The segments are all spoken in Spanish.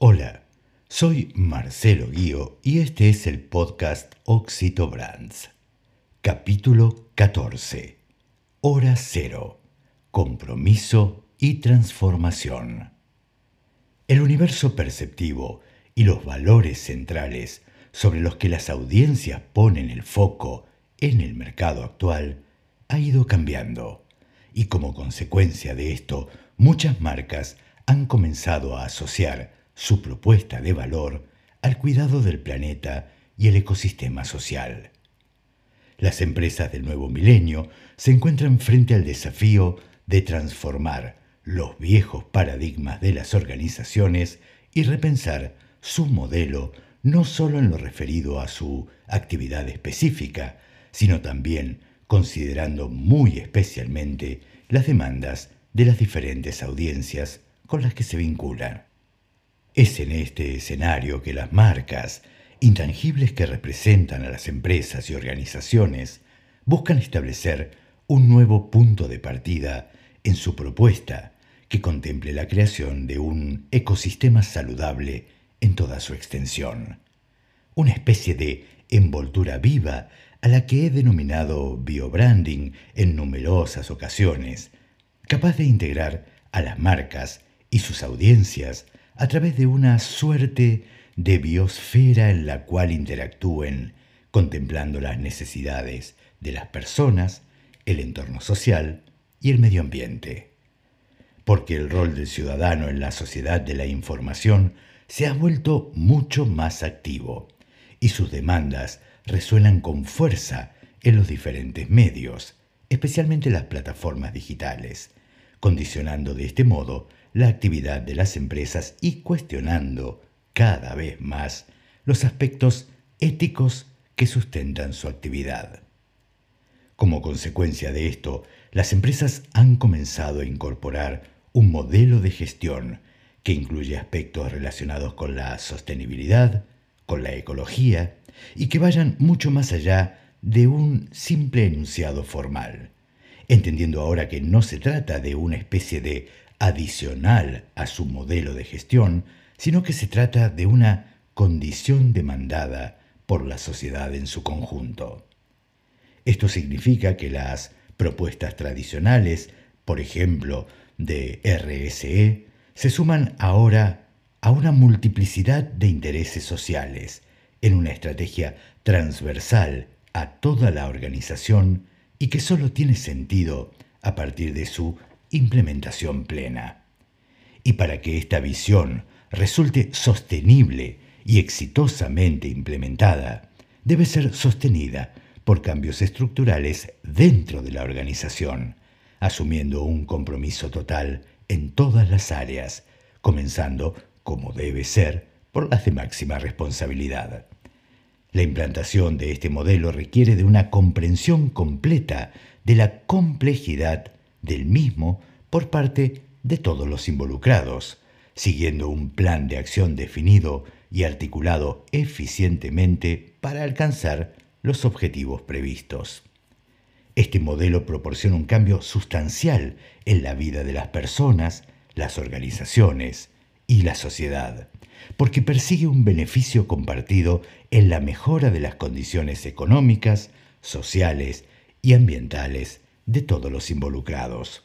Hola, soy Marcelo Guío y este es el podcast Oxito Brands. Capítulo 14. Hora cero. Compromiso y transformación. El universo perceptivo y los valores centrales sobre los que las audiencias ponen el foco en el mercado actual ha ido cambiando y como consecuencia de esto muchas marcas han comenzado a asociar su propuesta de valor al cuidado del planeta y el ecosistema social. Las empresas del nuevo milenio se encuentran frente al desafío de transformar los viejos paradigmas de las organizaciones y repensar su modelo no solo en lo referido a su actividad específica, sino también considerando muy especialmente las demandas de las diferentes audiencias con las que se vinculan. Es en este escenario que las marcas, intangibles que representan a las empresas y organizaciones, buscan establecer un nuevo punto de partida en su propuesta que contemple la creación de un ecosistema saludable en toda su extensión. Una especie de envoltura viva a la que he denominado biobranding en numerosas ocasiones, capaz de integrar a las marcas y sus audiencias a través de una suerte de biosfera en la cual interactúen, contemplando las necesidades de las personas, el entorno social y el medio ambiente. Porque el rol del ciudadano en la sociedad de la información se ha vuelto mucho más activo y sus demandas resuenan con fuerza en los diferentes medios, especialmente las plataformas digitales, condicionando de este modo la actividad de las empresas y cuestionando cada vez más los aspectos éticos que sustentan su actividad. Como consecuencia de esto, las empresas han comenzado a incorporar un modelo de gestión que incluye aspectos relacionados con la sostenibilidad, con la ecología y que vayan mucho más allá de un simple enunciado formal, entendiendo ahora que no se trata de una especie de adicional a su modelo de gestión, sino que se trata de una condición demandada por la sociedad en su conjunto. Esto significa que las propuestas tradicionales, por ejemplo, de RSE, se suman ahora a una multiplicidad de intereses sociales en una estrategia transversal a toda la organización y que solo tiene sentido a partir de su implementación plena. Y para que esta visión resulte sostenible y exitosamente implementada, debe ser sostenida por cambios estructurales dentro de la organización, asumiendo un compromiso total en todas las áreas, comenzando, como debe ser, por las de máxima responsabilidad. La implantación de este modelo requiere de una comprensión completa de la complejidad del mismo por parte de todos los involucrados, siguiendo un plan de acción definido y articulado eficientemente para alcanzar los objetivos previstos. Este modelo proporciona un cambio sustancial en la vida de las personas, las organizaciones y la sociedad, porque persigue un beneficio compartido en la mejora de las condiciones económicas, sociales y ambientales de todos los involucrados.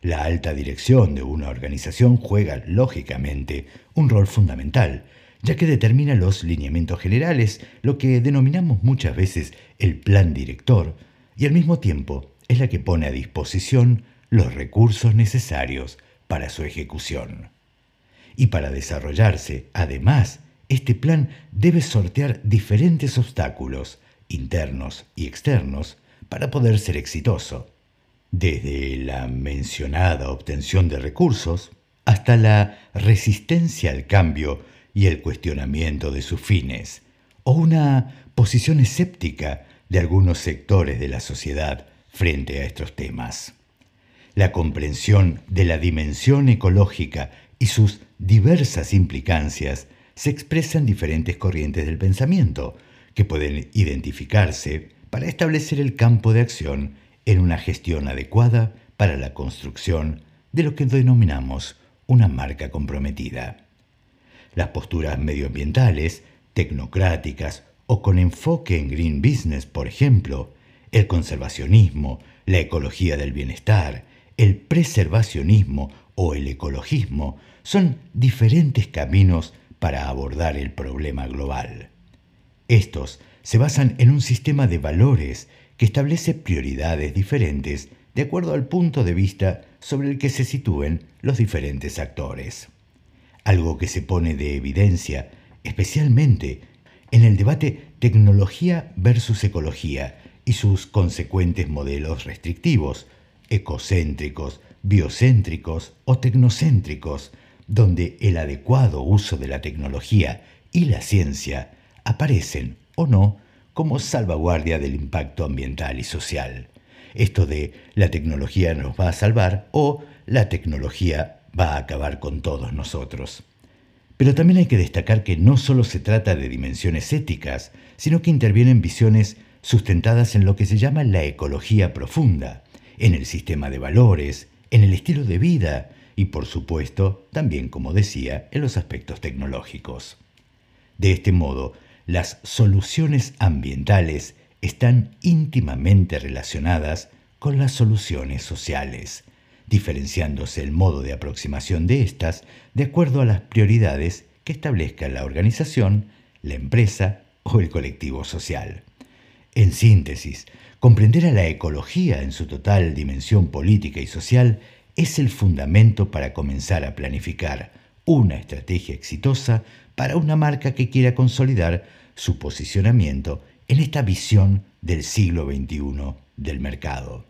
La alta dirección de una organización juega, lógicamente, un rol fundamental, ya que determina los lineamientos generales, lo que denominamos muchas veces el plan director, y al mismo tiempo es la que pone a disposición los recursos necesarios para su ejecución. Y para desarrollarse, además, este plan debe sortear diferentes obstáculos, internos y externos, para poder ser exitoso, desde la mencionada obtención de recursos hasta la resistencia al cambio y el cuestionamiento de sus fines, o una posición escéptica de algunos sectores de la sociedad frente a estos temas. La comprensión de la dimensión ecológica y sus diversas implicancias se expresa en diferentes corrientes del pensamiento, que pueden identificarse para establecer el campo de acción en una gestión adecuada para la construcción de lo que denominamos una marca comprometida. Las posturas medioambientales, tecnocráticas o con enfoque en green business, por ejemplo, el conservacionismo, la ecología del bienestar, el preservacionismo o el ecologismo son diferentes caminos para abordar el problema global. Estos se basan en un sistema de valores que establece prioridades diferentes de acuerdo al punto de vista sobre el que se sitúen los diferentes actores. Algo que se pone de evidencia especialmente en el debate tecnología versus ecología y sus consecuentes modelos restrictivos, ecocéntricos, biocéntricos o tecnocéntricos, donde el adecuado uso de la tecnología y la ciencia aparecen o no como salvaguardia del impacto ambiental y social. Esto de la tecnología nos va a salvar o la tecnología va a acabar con todos nosotros. Pero también hay que destacar que no solo se trata de dimensiones éticas, sino que intervienen visiones sustentadas en lo que se llama la ecología profunda, en el sistema de valores, en el estilo de vida y, por supuesto, también, como decía, en los aspectos tecnológicos. De este modo, las soluciones ambientales están íntimamente relacionadas con las soluciones sociales, diferenciándose el modo de aproximación de estas de acuerdo a las prioridades que establezca la organización, la empresa o el colectivo social. En síntesis, comprender a la ecología en su total dimensión política y social es el fundamento para comenzar a planificar una estrategia exitosa para una marca que quiera consolidar su posicionamiento en esta visión del siglo XXI del mercado.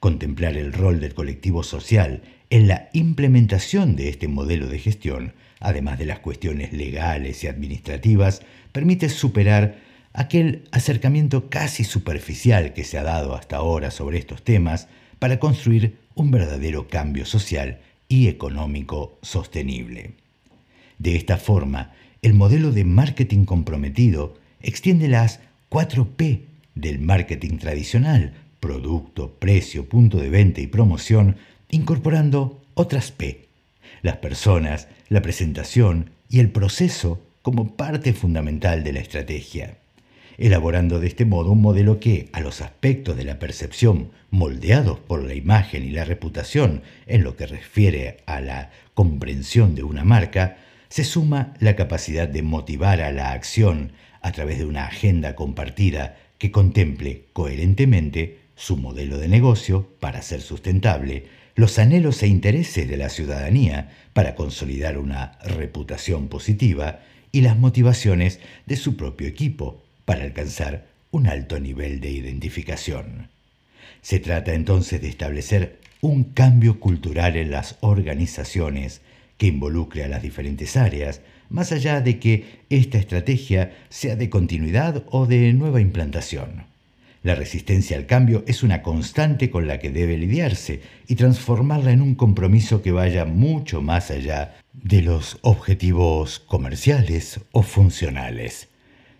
Contemplar el rol del colectivo social en la implementación de este modelo de gestión, además de las cuestiones legales y administrativas, permite superar aquel acercamiento casi superficial que se ha dado hasta ahora sobre estos temas para construir un verdadero cambio social y económico sostenible. De esta forma, el modelo de marketing comprometido extiende las 4P del marketing tradicional, producto, precio, punto de venta y promoción, incorporando otras P, las personas, la presentación y el proceso como parte fundamental de la estrategia, elaborando de este modo un modelo que, a los aspectos de la percepción moldeados por la imagen y la reputación en lo que refiere a la comprensión de una marca, se suma la capacidad de motivar a la acción a través de una agenda compartida que contemple coherentemente su modelo de negocio para ser sustentable, los anhelos e intereses de la ciudadanía para consolidar una reputación positiva y las motivaciones de su propio equipo para alcanzar un alto nivel de identificación. Se trata entonces de establecer un cambio cultural en las organizaciones que involucre a las diferentes áreas, más allá de que esta estrategia sea de continuidad o de nueva implantación. La resistencia al cambio es una constante con la que debe lidiarse y transformarla en un compromiso que vaya mucho más allá de los objetivos comerciales o funcionales.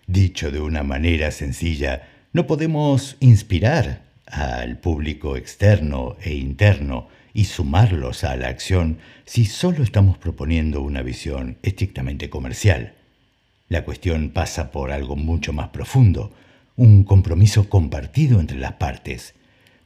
Dicho de una manera sencilla, no podemos inspirar al público externo e interno y sumarlos a la acción si solo estamos proponiendo una visión estrictamente comercial. La cuestión pasa por algo mucho más profundo, un compromiso compartido entre las partes.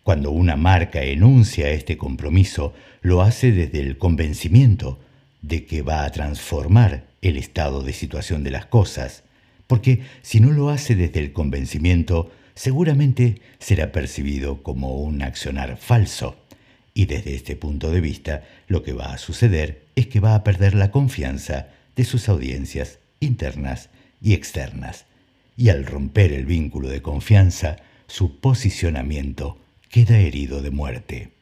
Cuando una marca enuncia este compromiso, lo hace desde el convencimiento de que va a transformar el estado de situación de las cosas, porque si no lo hace desde el convencimiento, seguramente será percibido como un accionar falso. Y desde este punto de vista, lo que va a suceder es que va a perder la confianza de sus audiencias internas y externas. Y al romper el vínculo de confianza, su posicionamiento queda herido de muerte.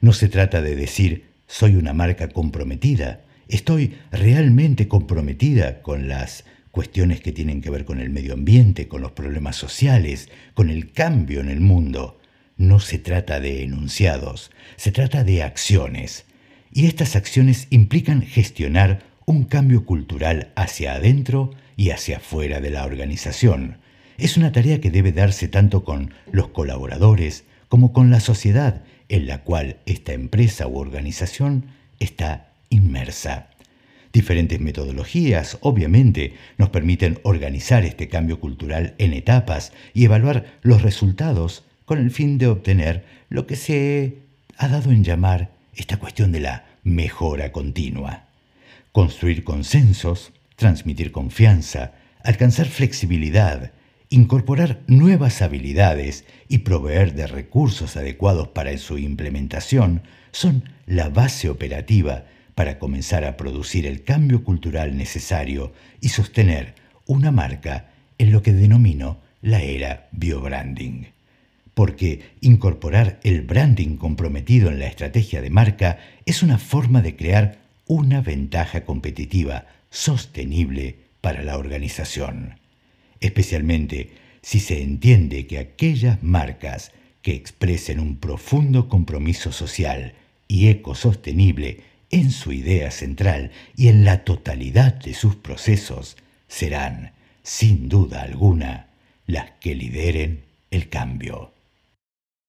No se trata de decir soy una marca comprometida, estoy realmente comprometida con las cuestiones que tienen que ver con el medio ambiente, con los problemas sociales, con el cambio en el mundo. No se trata de enunciados, se trata de acciones. Y estas acciones implican gestionar un cambio cultural hacia adentro y hacia afuera de la organización. Es una tarea que debe darse tanto con los colaboradores como con la sociedad en la cual esta empresa u organización está inmersa. Diferentes metodologías, obviamente, nos permiten organizar este cambio cultural en etapas y evaluar los resultados con el fin de obtener lo que se ha dado en llamar esta cuestión de la mejora continua. Construir consensos, transmitir confianza, alcanzar flexibilidad, incorporar nuevas habilidades y proveer de recursos adecuados para su implementación son la base operativa para comenzar a producir el cambio cultural necesario y sostener una marca en lo que denomino la era biobranding. Porque incorporar el branding comprometido en la estrategia de marca es una forma de crear una ventaja competitiva sostenible para la organización. Especialmente si se entiende que aquellas marcas que expresen un profundo compromiso social y ecosostenible en su idea central y en la totalidad de sus procesos serán, sin duda alguna, las que lideren el cambio.